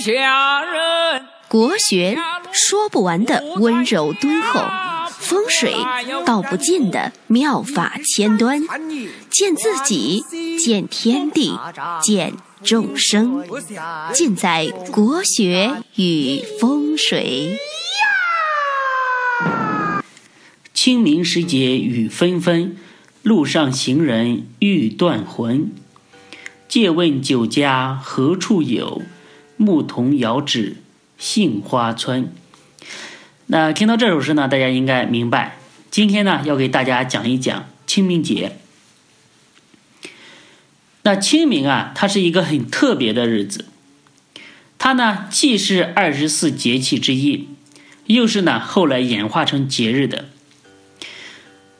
下人。国学说不完的温柔敦厚，风水道不尽的妙法千端，见自己，见天地，见众生，尽在国学与风水。清明时节雨纷纷，路上行人欲断魂。借问酒家何处有？牧童遥指杏花村。那听到这首诗呢，大家应该明白，今天呢要给大家讲一讲清明节。那清明啊，它是一个很特别的日子，它呢既是二十四节气之一，又是呢后来演化成节日的。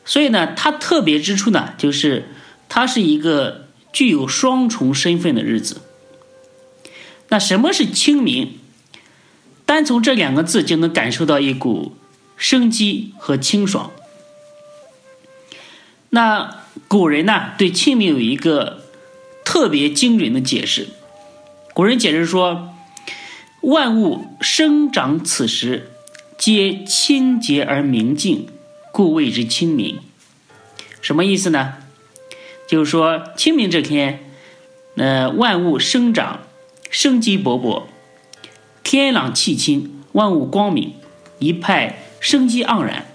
所以呢，它特别之处呢，就是它是一个具有双重身份的日子。那什么是清明？单从这两个字就能感受到一股生机和清爽。那古人呢，对清明有一个特别精准的解释。古人解释说：“万物生长此时，皆清洁而明净。”故谓之清明，什么意思呢？就是说清明这天，呃，万物生长，生机勃勃，天朗气清，万物光明，一派生机盎然。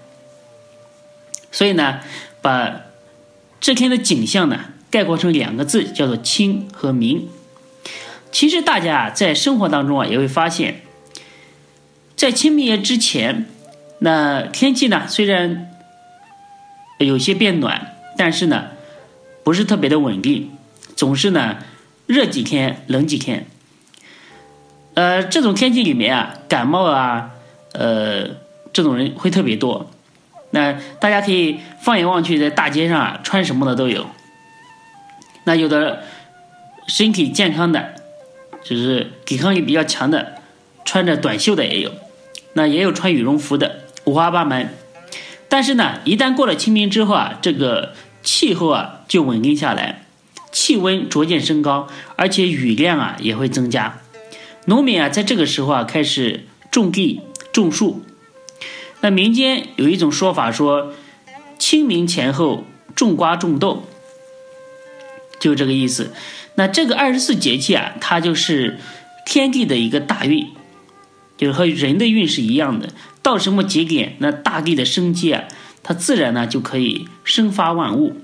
所以呢，把这天的景象呢概括成两个字，叫做清和明。其实大家在生活当中啊，也会发现，在清明节之前。那天气呢？虽然有些变暖，但是呢，不是特别的稳定，总是呢热几天，冷几天。呃，这种天气里面啊，感冒啊，呃，这种人会特别多。那大家可以放眼望去，在大街上啊，穿什么的都有。那有的身体健康的，就是抵抗力比较强的，穿着短袖的也有。那也有穿羽绒服的。五花八门，但是呢，一旦过了清明之后啊，这个气候啊就稳定下来，气温逐渐升高，而且雨量啊也会增加。农民啊在这个时候啊开始种地种树。那民间有一种说法说，清明前后种瓜种豆，就这个意思。那这个二十四节气啊，它就是天地的一个大运，就是和人的运是一样的。到什么节点，那大地的生机啊，它自然呢就可以生发万物。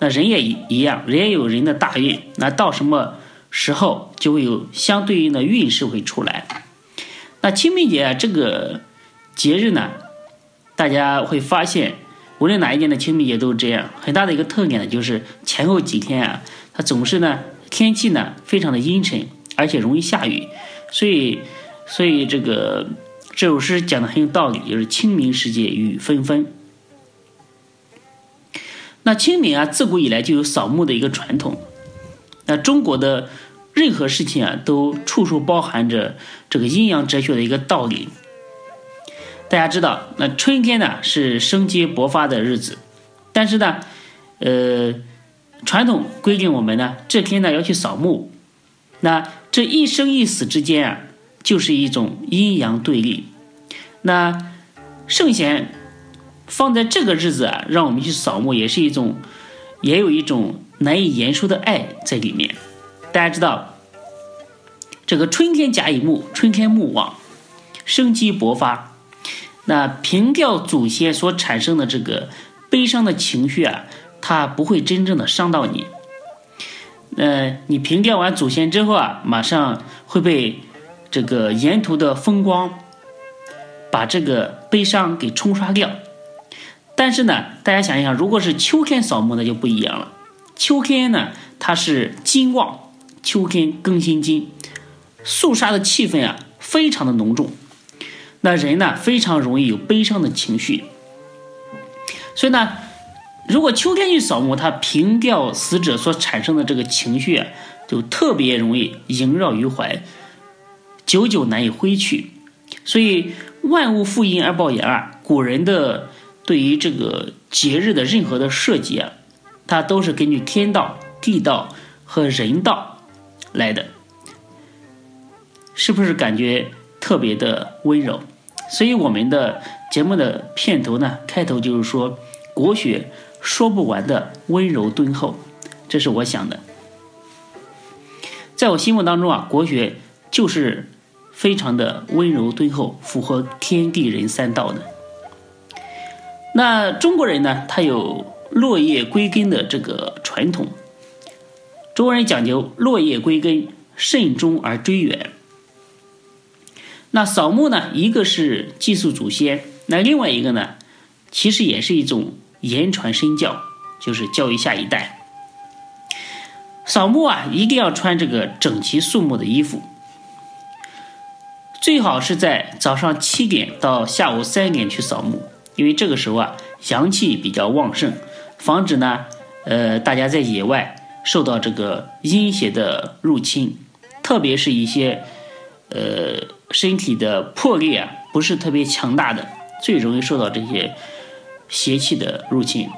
那人也一一样，人也有人的大运。那到什么时候，就会有相对应的运势会出来。那清明节啊这个节日呢，大家会发现，无论哪一年的清明节都是这样。很大的一个特点呢，就是前后几天啊，它总是呢天气呢非常的阴沉，而且容易下雨。所以，所以这个。这首诗讲的很有道理，就是清明时节雨纷纷。那清明啊，自古以来就有扫墓的一个传统。那中国的任何事情啊，都处处包含着这个阴阳哲学的一个道理。大家知道，那春天呢是生机勃发的日子，但是呢，呃，传统规定我们呢这天呢要去扫墓。那这一生一死之间啊。就是一种阴阳对立。那圣贤放在这个日子啊，让我们去扫墓，也是一种，也有一种难以言说的爱在里面。大家知道，这个春天甲乙木，春天木旺，生机勃发。那凭吊祖先所产生的这个悲伤的情绪啊，它不会真正的伤到你。呃，你凭吊完祖先之后啊，马上会被。这个沿途的风光，把这个悲伤给冲刷掉。但是呢，大家想一想，如果是秋天扫墓，那就不一样了。秋天呢，它是金旺，秋天更新金，肃杀的气氛啊，非常的浓重。那人呢，非常容易有悲伤的情绪。所以呢，如果秋天去扫墓，它凭吊死者所产生的这个情绪啊，就特别容易萦绕于怀。久久难以挥去，所以万物负阴而抱阳啊。古人的对于这个节日的任何的设计啊，它都是根据天道、地道和人道来的。是不是感觉特别的温柔？所以我们的节目的片头呢，开头就是说国学说不完的温柔敦厚，这是我想的。在我心目当中啊，国学就是非常的温柔敦厚，符合天地人三道的。那中国人呢，他有落叶归根的这个传统。中国人讲究落叶归根，慎终而追远。那扫墓呢，一个是祭祀祖先，那另外一个呢，其实也是一种言传身教，就是教育下一代。扫墓啊，一定要穿这个整齐肃穆的衣服，最好是在早上七点到下午三点去扫墓，因为这个时候啊，阳气比较旺盛，防止呢，呃，大家在野外受到这个阴邪的入侵，特别是一些，呃，身体的魄力啊不是特别强大的，最容易受到这些邪气的入侵，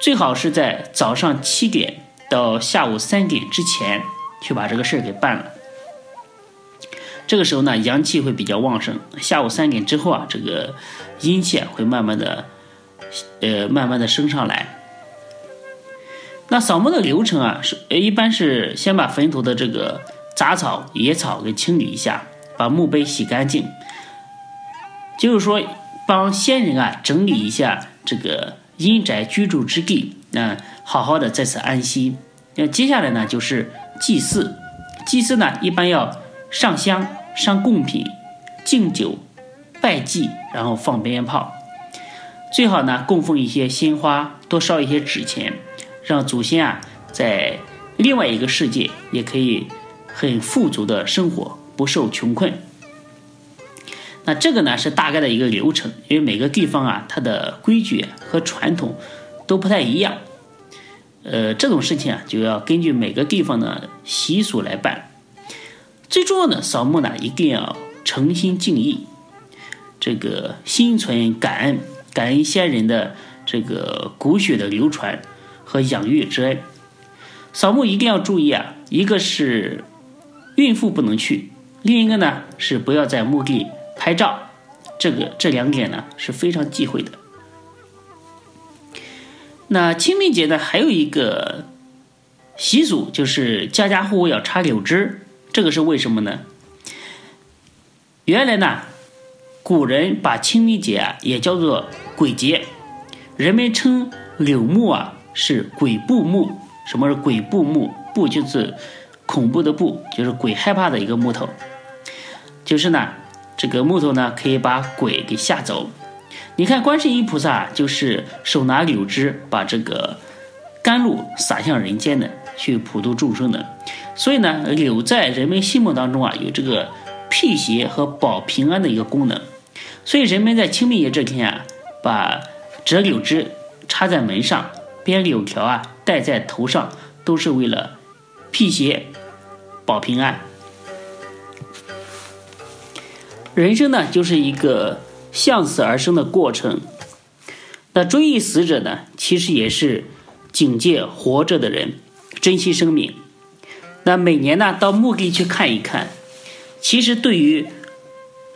最好是在早上七点。到下午三点之前去把这个事儿给办了。这个时候呢，阳气会比较旺盛。下午三点之后啊，这个阴气啊会慢慢的，呃，慢慢的升上来。那扫墓的流程啊，是一般是先把坟头的这个杂草、野草给清理一下，把墓碑洗干净，就是说帮先人啊整理一下这个阴宅居住之地。嗯好好的在此安息。那接下来呢，就是祭祀。祭祀呢，一般要上香、上贡品、敬酒、拜祭，然后放鞭炮。最好呢，供奉一些鲜花，多烧一些纸钱，让祖先啊在另外一个世界也可以很富足的生活，不受穷困。那这个呢是大概的一个流程，因为每个地方啊，它的规矩和传统。都不太一样，呃，这种事情啊，就要根据每个地方的习俗来办。最重要的扫墓呢，一定要诚心敬意，这个心存感恩，感恩先人的这个骨血的流传和养育之恩。扫墓一定要注意啊，一个是孕妇不能去，另一个呢是不要在墓地拍照，这个这两点呢是非常忌讳的。那清明节呢，还有一个习俗，就是家家户户要插柳枝。这个是为什么呢？原来呢，古人把清明节啊也叫做鬼节，人们称柳木啊是鬼怖木。什么是鬼怖木？怖就是恐怖的怖，就是鬼害怕的一个木头。就是呢，这个木头呢可以把鬼给吓走。你看，观世音菩萨就是手拿柳枝，把这个甘露洒向人间的，去普度众生的。所以呢，柳在人们心目当中啊，有这个辟邪和保平安的一个功能。所以人们在清明节这天啊，把折柳枝插在门上，编柳条啊戴在头上，都是为了辟邪保平安。人生呢，就是一个。向死而生的过程，那追忆死者呢？其实也是警戒活着的人，珍惜生命。那每年呢，到墓地去看一看，其实对于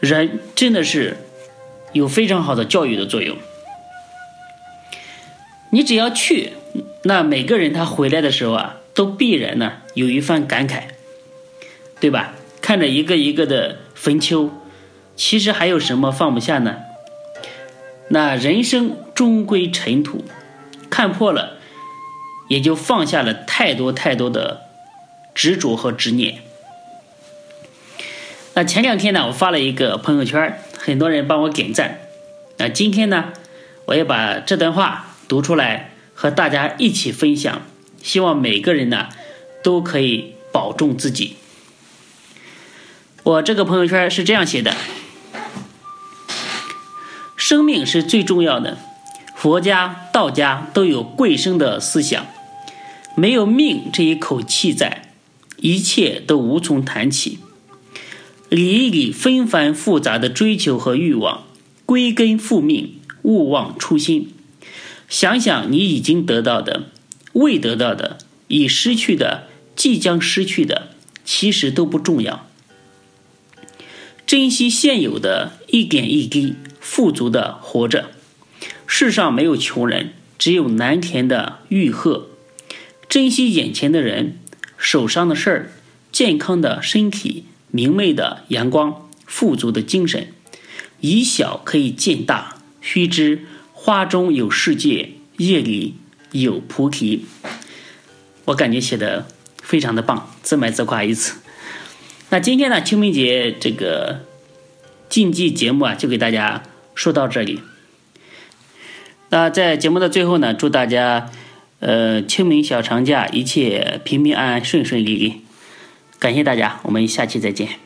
人真的是有非常好的教育的作用。你只要去，那每个人他回来的时候啊，都必然呢有一番感慨，对吧？看着一个一个的坟丘。其实还有什么放不下呢？那人生终归尘土，看破了，也就放下了太多太多的执着和执念。那前两天呢，我发了一个朋友圈，很多人帮我点赞。那今天呢，我也把这段话读出来，和大家一起分享。希望每个人呢，都可以保重自己。我这个朋友圈是这样写的。生命是最重要的，佛家、道家都有贵生的思想。没有命这一口气在，一切都无从谈起。理一理纷繁复杂的追求和欲望，归根复命，勿忘初心。想想你已经得到的、未得到的、已失去的、即将失去的，其实都不重要。珍惜现有的一点一滴，富足的活着。世上没有穷人，只有难填的欲壑。珍惜眼前的人，手上的事儿，健康的身体，明媚的阳光，富足的精神。以小可以见大，须知花中有世界，叶里有菩提。我感觉写的非常的棒，自卖自夸一次。那今天呢，清明节这个竞技节目啊，就给大家说到这里。那在节目的最后呢，祝大家呃清明小长假一切平平安安、顺顺利利。感谢大家，我们下期再见。